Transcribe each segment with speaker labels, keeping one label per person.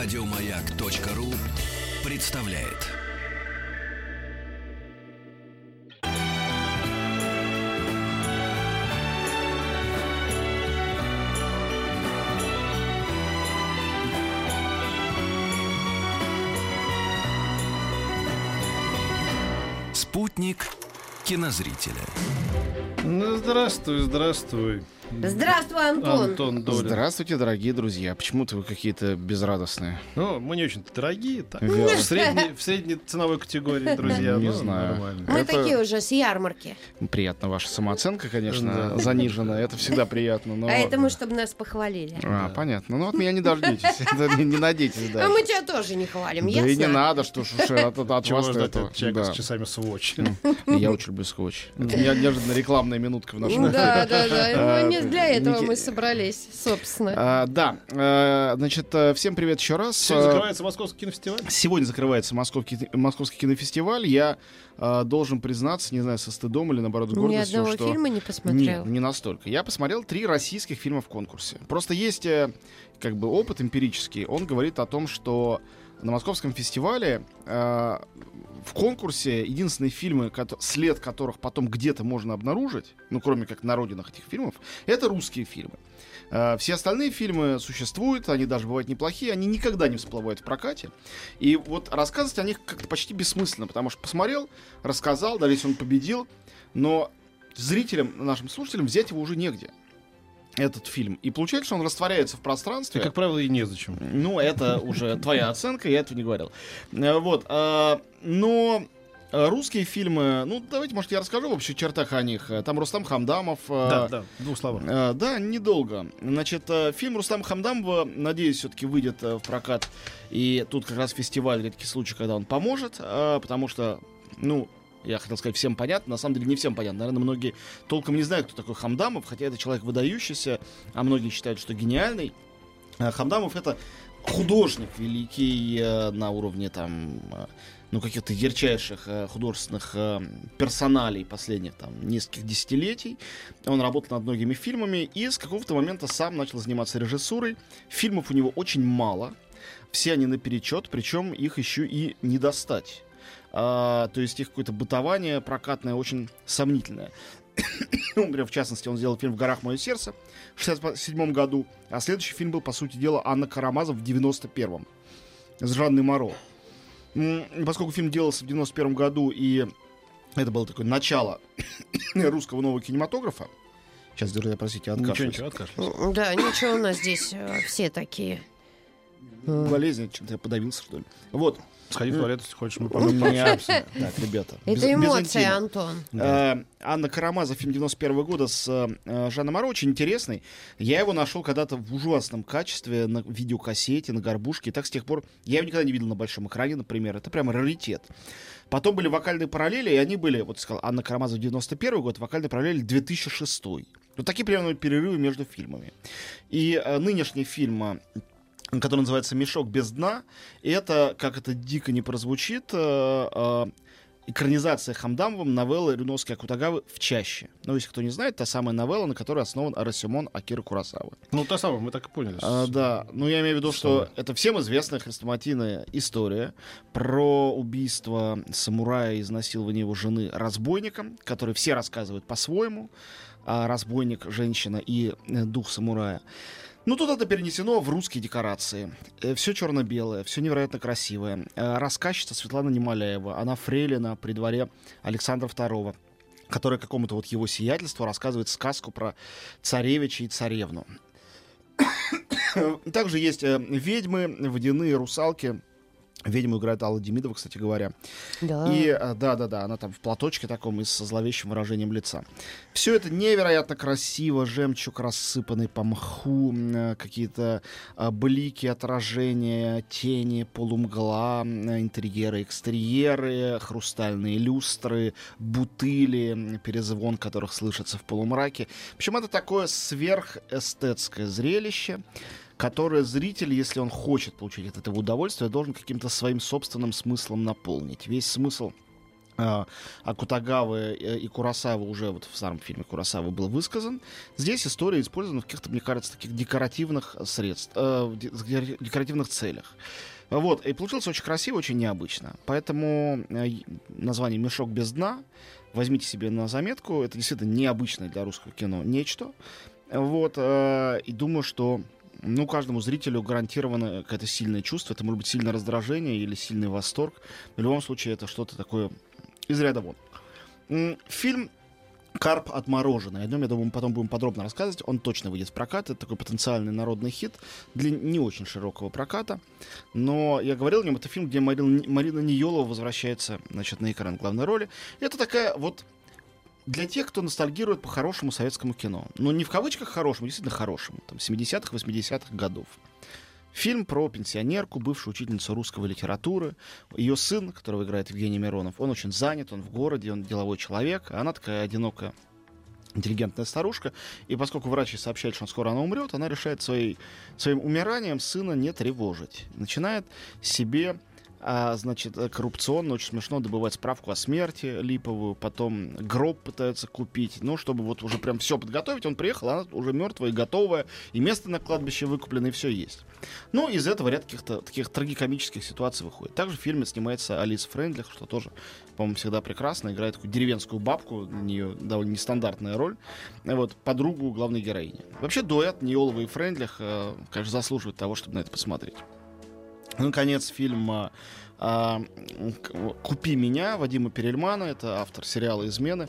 Speaker 1: Радиомаяк.ру представляет. Спутник кинозрителя.
Speaker 2: Ну, здравствуй, здравствуй.
Speaker 3: Здравствуй, Антон.
Speaker 2: Антон Долин.
Speaker 4: Здравствуйте, дорогие друзья. Почему-то вы какие-то безрадостные.
Speaker 2: Ну, мы не очень дорогие, так. В средней, в средней ценовой категории, друзья.
Speaker 4: Не
Speaker 2: ну,
Speaker 4: знаю.
Speaker 2: нормально.
Speaker 3: Мы
Speaker 4: Это-
Speaker 3: такие уже с ярмарки.
Speaker 4: Приятно, ваша самооценка, конечно,
Speaker 2: Да.
Speaker 4: занижена. Это всегда приятно. Но...
Speaker 3: А это мы, чтобы нас похвалили.
Speaker 4: А, понятно. Ну, от меня не дождитесь. Не надейтесь, да.
Speaker 3: А мы тебя тоже не хвалим,
Speaker 4: Да и не надо, что ж от, вас этого. Да.
Speaker 2: с часами сводч?
Speaker 4: Я очень люблю скотч. Это не- неожиданно рекламная минутка в нашем
Speaker 3: Да, да, да. Не для этого мы собрались, собственно.
Speaker 4: А, Да, э, значит, э, всем привет еще раз.
Speaker 2: Сегодня
Speaker 4: Э,
Speaker 2: закрывается Московский кинофестиваль.
Speaker 4: Сегодня закрывается Московский, Московский кинофестиваль. Я должен признаться, не знаю, со стыдом или наоборот с
Speaker 3: Ни
Speaker 4: гордостью,
Speaker 3: одного
Speaker 4: что...
Speaker 3: фильма не посмотрел.
Speaker 4: Не настолько. Я посмотрел три российских фильма в конкурсе. Просто есть как бы опыт эмпирический. Он говорит о том, что на Московском фестивале э, в конкурсе единственные фильмы, след которых потом где-то можно обнаружить, ну, кроме как на родинах этих фильмов, это русские фильмы. Э, Все остальные фильмы существуют, они даже бывают неплохие, они никогда не всплывают в прокате. И вот рассказывать о них как-то почти бессмысленно, потому что посмотрел, рассказал, даже если он победил, но зрителям, нашим слушателям взять его уже негде. Этот фильм. И получается, что он растворяется в пространстве.
Speaker 2: И, как правило, и незачем.
Speaker 4: Ну, это уже твоя оценка, я этого не говорил. Э, Вот. а, Но русские фильмы, ну, давайте, может, я расскажу в общих чертах о них. Там Рустам Хамдамов. э,
Speaker 2: Да, да, в двух словах.
Speaker 4: Э, Да, недолго. Значит, э, фильм Рустама Хамдамова, надеюсь, все-таки выйдет э, в прокат. И тут как раз фестиваль, редкий случай, когда он поможет, э, потому что, ну, я хотел сказать, всем понятно, на самом деле не всем понятно. Наверное, многие толком не знают, кто такой Хамдамов, хотя это человек выдающийся, а многие считают, что гениальный. Э, Хамдамов это художник великий э, на уровне там э, ну, каких-то ярчайших э, художественных персоналей последних там нескольких десятилетий. Он работал над многими фильмами и с какого-то момента сам начал заниматься режиссурой. Фильмов у него очень мало. Все они наперечет, причем их еще и не достать. А, то есть их какое-то бытование прокатное очень сомнительное. Ну, Например, в частности, он сделал фильм «В горах мое сердце» в 67 году, а следующий фильм был, по сути дела, «Анна Карамазов» в 91-м с Жанной Моро. Поскольку фильм делался в 91 году, и это было такое начало русского нового кинематографа, сейчас, друзья, простите,
Speaker 2: Ничего,
Speaker 4: откашляюсь.
Speaker 2: ничего, откашлялся.
Speaker 3: Да, ничего, у нас здесь э, все такие.
Speaker 4: Болезнь, чем-то я подавился, что ли. Вот.
Speaker 2: Сходи в туалет, если хочешь, мы потом пообщаемся.
Speaker 4: Так, ребята.
Speaker 3: Это
Speaker 4: без
Speaker 3: эмоции. Антон.
Speaker 4: Э, Анна Карамазов, фильм 91 года с э, Жанной Моро, очень интересный. Я его нашел когда-то в ужасном качестве на видеокассете, на горбушке. И так с тех пор я его никогда не видел на большом экране, например. Это прямо раритет. Потом были вокальные параллели, и они были, вот сказал, Анна Карамазов 91 год, вокальные параллели 2006. Вот такие примерно перерывы между фильмами. И э, нынешний фильм э, который называется «Мешок без дна». И это, как это дико не прозвучит, э, э, экранизация Хамдамовым новеллы Рюновской Акутагавы «В чаще». Ну, если кто не знает, та самая новелла, на которой основан Арасимон Акира Курасавы.
Speaker 2: Ну, та самая, мы так и поняли.
Speaker 4: А, да, ну я имею в виду, что
Speaker 2: Что?
Speaker 4: это всем известная хрестоматийная история про убийство самурая и изнасилование его жены разбойником, который все рассказывают по-своему, а разбойник, женщина и э, дух самурая. Ну, тут это перенесено в русские декорации. Все черно-белое, все невероятно красивое. Э, Рассказчица Светлана Немоляева, она фрейлина при дворе Александра II которая какому-то вот его сиятельству рассказывает сказку про царевича и царевну. Также есть э, ведьмы, водяные русалки. Ведьму играет Алла Демидова, кстати говоря.
Speaker 3: Да.
Speaker 4: И э, да-да-да, она там в платочке таком и со зловещим выражением лица. Все это невероятно красиво, жемчуг рассыпанный по мху, э, какие-то э, блики, отражения, тени, полумгла, интерьеры, экстерьеры, хрустальные люстры, бутыли, перезвон которых слышится в полумраке. В общем, это такое сверхэстетское зрелище, которое зритель, если он хочет получить от этого удовольствие, должен каким-то своим собственным смыслом наполнить. Весь смысл а Акутагавы э, и Курасавы уже вот в старом фильме Курасавы был высказан. Здесь история использована в каких-то, мне кажется, таких декоративных средств, э, декоративных целях. Вот, и получилось очень красиво, очень необычно. Поэтому э, название «Мешок без дна» возьмите себе на заметку. Это действительно необычное для русского кино нечто. Вот, э, и думаю, что ну, каждому зрителю гарантировано какое-то сильное чувство. Это может быть сильное раздражение или сильный восторг. В любом случае, это что-то такое из ряда вон. Фильм Карп отмороженный. О нем, я думаю, мы потом будем подробно рассказывать. Он точно выйдет в прокат. Это такой потенциальный народный хит для не очень широкого проката. Но я говорил о нем, это фильм, где Марина, Марина Ниелова возвращается значит, на экран главной роли. Это такая вот для тех, кто ностальгирует по хорошему советскому кино. Но не в кавычках хорошему, действительно хорошему. Там 70-х, 80-х годов. Фильм про пенсионерку, бывшую учительницу русского литературы. Ее сын, которого играет Евгений Миронов, он очень занят, он в городе, он деловой человек. А она такая одинокая интеллигентная старушка. И поскольку врач ей сообщает, что скоро она умрет, она решает своей, своим умиранием сына не тревожить. Начинает себе а, значит, э, коррупционно, очень смешно добывать справку о смерти липовую, потом гроб пытается купить, ну, чтобы вот уже прям все подготовить. Он приехал, она уже мертвая и готовая, и место на кладбище выкуплено, и все есть. Ну, из этого ряд каких-то таких трагикомических ситуаций выходит. Также в фильме снимается Алиса Френдлих, что тоже, по-моему, всегда прекрасно. Играет такую деревенскую бабку, для нее довольно нестандартная роль. Вот, подругу главной героини. Вообще, дуэт Ниолова и Френдлих, э, конечно, заслуживает того, чтобы на это посмотреть. Ну, наконец, фильм а, «Купи меня» Вадима Перельмана, это автор сериала «Измены».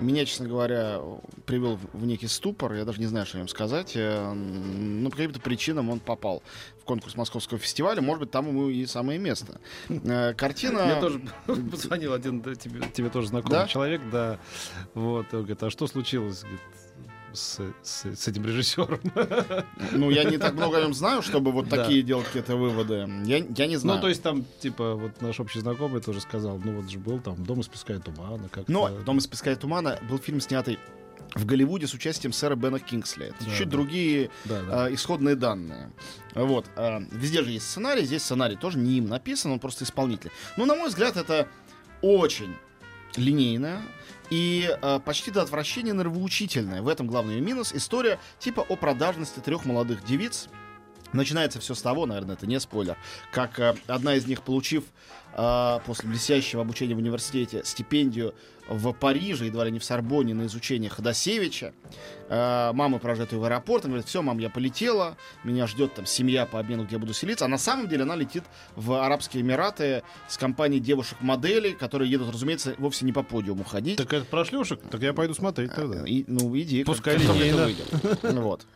Speaker 4: Меня, честно говоря, привел в- некий ступор, я даже не знаю, что о нем сказать. Э, Ну, по каким-то причинам он попал в конкурс Московского фестиваля, может быть, там ему и самое место. Э, Картина...
Speaker 2: Мне тоже позвонил один тебе, тебе тоже знакомый
Speaker 4: Да?
Speaker 2: человек, да. Вот, он говорит, а что случилось говорит, с, с- с этим режиссером?
Speaker 4: Ну, я не так много о нем знаю, чтобы вот
Speaker 2: Да.
Speaker 4: такие делать какие-то выводы. Я, я не знаю.
Speaker 2: Ну, то есть там, типа, вот наш общий знакомый тоже сказал, ну вот же был там «Дом из песка и тумана». Как
Speaker 4: Но «Дом из песка и тумана» был фильм, снятый в Голливуде с участием сэра Бена Кингсли. Это
Speaker 2: Да,
Speaker 4: чуть
Speaker 2: да.
Speaker 4: другие
Speaker 2: Да, да.
Speaker 4: э, исходные данные. Вот. э, везде же есть сценарий, здесь сценарий тоже не им написан, он просто исполнитель. Но, на мой взгляд, это очень линейная и э, почти до отвращения нравоучительная. В этом главный минус. История типа о продажности трех молодых девиц. Начинается все с того, наверное, это не спойлер, как э, одна из них, получив э, после блестящего обучения в университете стипендию в Париже, едва ли не в Сорбоне, на изучение Ходосевича, э, мама провожает ее в аэропорт, она говорит, все, мам, я полетела, меня ждет там семья по обмену, где я буду селиться, а на самом деле она летит в Арабские Эмираты с компанией девушек-моделей, которые едут, разумеется, вовсе не по подиуму ходить.
Speaker 2: Так это про шлюшек? Так я пойду смотреть тогда.
Speaker 4: И, ну, иди. как-
Speaker 2: Пускай
Speaker 4: как только это выйдет. Вот.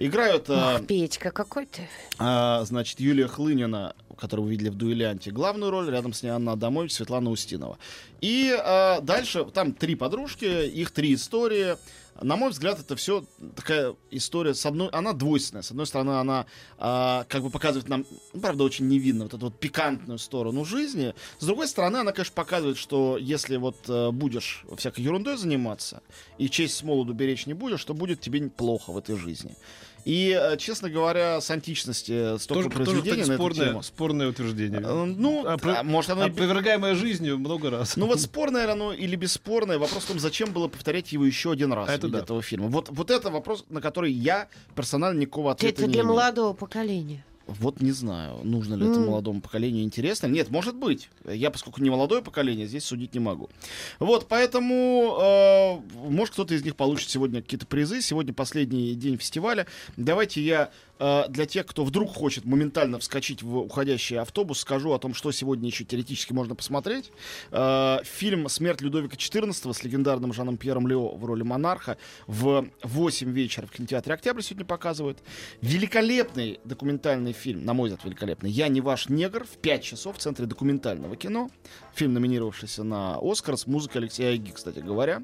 Speaker 4: Играют, э,
Speaker 3: Ох, Петька, какой ты.
Speaker 4: а, значит, Юлия Хлынина, которую вы видели в «Дуэлянте», главную роль, рядом с ней Анна Адамович, Светлана Устинова. И а, дальше, там три подружки, их три истории. На мой взгляд, это все такая история, с одной, она двойственная. С одной стороны, она а, как бы показывает нам, ну, правда, очень невинно, вот эту вот пикантную сторону жизни. С другой стороны, она, конечно, показывает, что если вот э, будешь всякой ерундой заниматься и честь с молоду беречь не будешь, то будет тебе плохо в этой жизни. И, э, честно говоря, с античности столько
Speaker 2: Тоже, тоже,
Speaker 4: произведений
Speaker 2: кстати,
Speaker 4: на эту
Speaker 2: спорное,
Speaker 4: тему.
Speaker 2: спорное утверждение.
Speaker 4: Э, Ну,
Speaker 2: А, про-
Speaker 4: а, может, оно
Speaker 2: Опровергаемое жизнью много раз.
Speaker 4: Ну вот спорное оно или бесспорное, вопрос в том, зачем было повторять его еще один раз
Speaker 2: Это
Speaker 4: в виде
Speaker 2: да.
Speaker 4: этого фильма. Вот, вот это вопрос, на который я персонально никакого ответа
Speaker 3: Это
Speaker 4: не
Speaker 3: для
Speaker 4: имею.
Speaker 3: молодого поколения.
Speaker 4: Вот не знаю, нужно ли это
Speaker 3: М.
Speaker 4: молодому поколению интересно. Нет, может быть. Я, поскольку не молодое поколение, здесь судить не могу. Вот, поэтому, э, может, кто-то из них получит сегодня какие-то призы. Сегодня последний день фестиваля. Давайте я э, для тех, кто вдруг хочет моментально вскочить в уходящий автобус, скажу о том, что сегодня еще теоретически можно посмотреть. Э, фильм «Смерть Людовика XIV» с легендарным Жаном Пьером Лео в роли монарха в 8 вечера в кинотеатре «Октябрь» сегодня показывают. Великолепный документальный фильм, на мой взгляд, великолепный. «Я не ваш негр» в 5 часов в Центре документального кино. Фильм, номинировавшийся на «Оскар» с музыкой Алексея Айги, кстати говоря.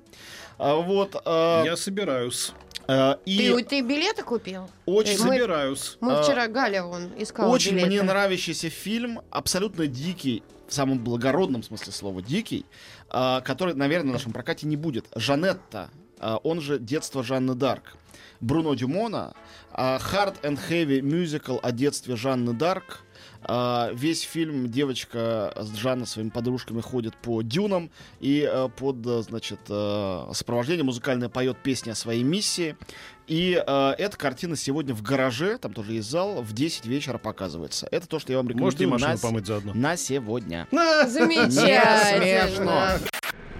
Speaker 4: А, вот. а,
Speaker 2: Я собираюсь.
Speaker 4: а, и
Speaker 3: Ты, ты билеты купил?
Speaker 4: очень,
Speaker 3: мы-
Speaker 2: Собираюсь.
Speaker 3: Мы
Speaker 4: А,
Speaker 3: вчера, Галя, он искала
Speaker 4: очень
Speaker 3: билеты.
Speaker 4: мне нравящийся фильм, абсолютно дикий, в самом благородном смысле слова дикий, а, который, наверное, в нашем прокате не будет. Жанетта он же «Детство Жанны Дарк». Бруно Дюмона, а, Hard and Heavy Musical о детстве Жанны Дарк. А, Весь фильм девочка с Жанна своими подружками ходит по дюнам и а, под, а, значит, а, сопровождение музыкальное поет песни о своей миссии. И а, эта картина сегодня в гараже, там тоже есть зал, в 10 вечера показывается. Это то, что я вам рекомендую
Speaker 2: машину
Speaker 4: на,
Speaker 2: помыть заодно.
Speaker 4: на сегодня.
Speaker 3: Замечательно.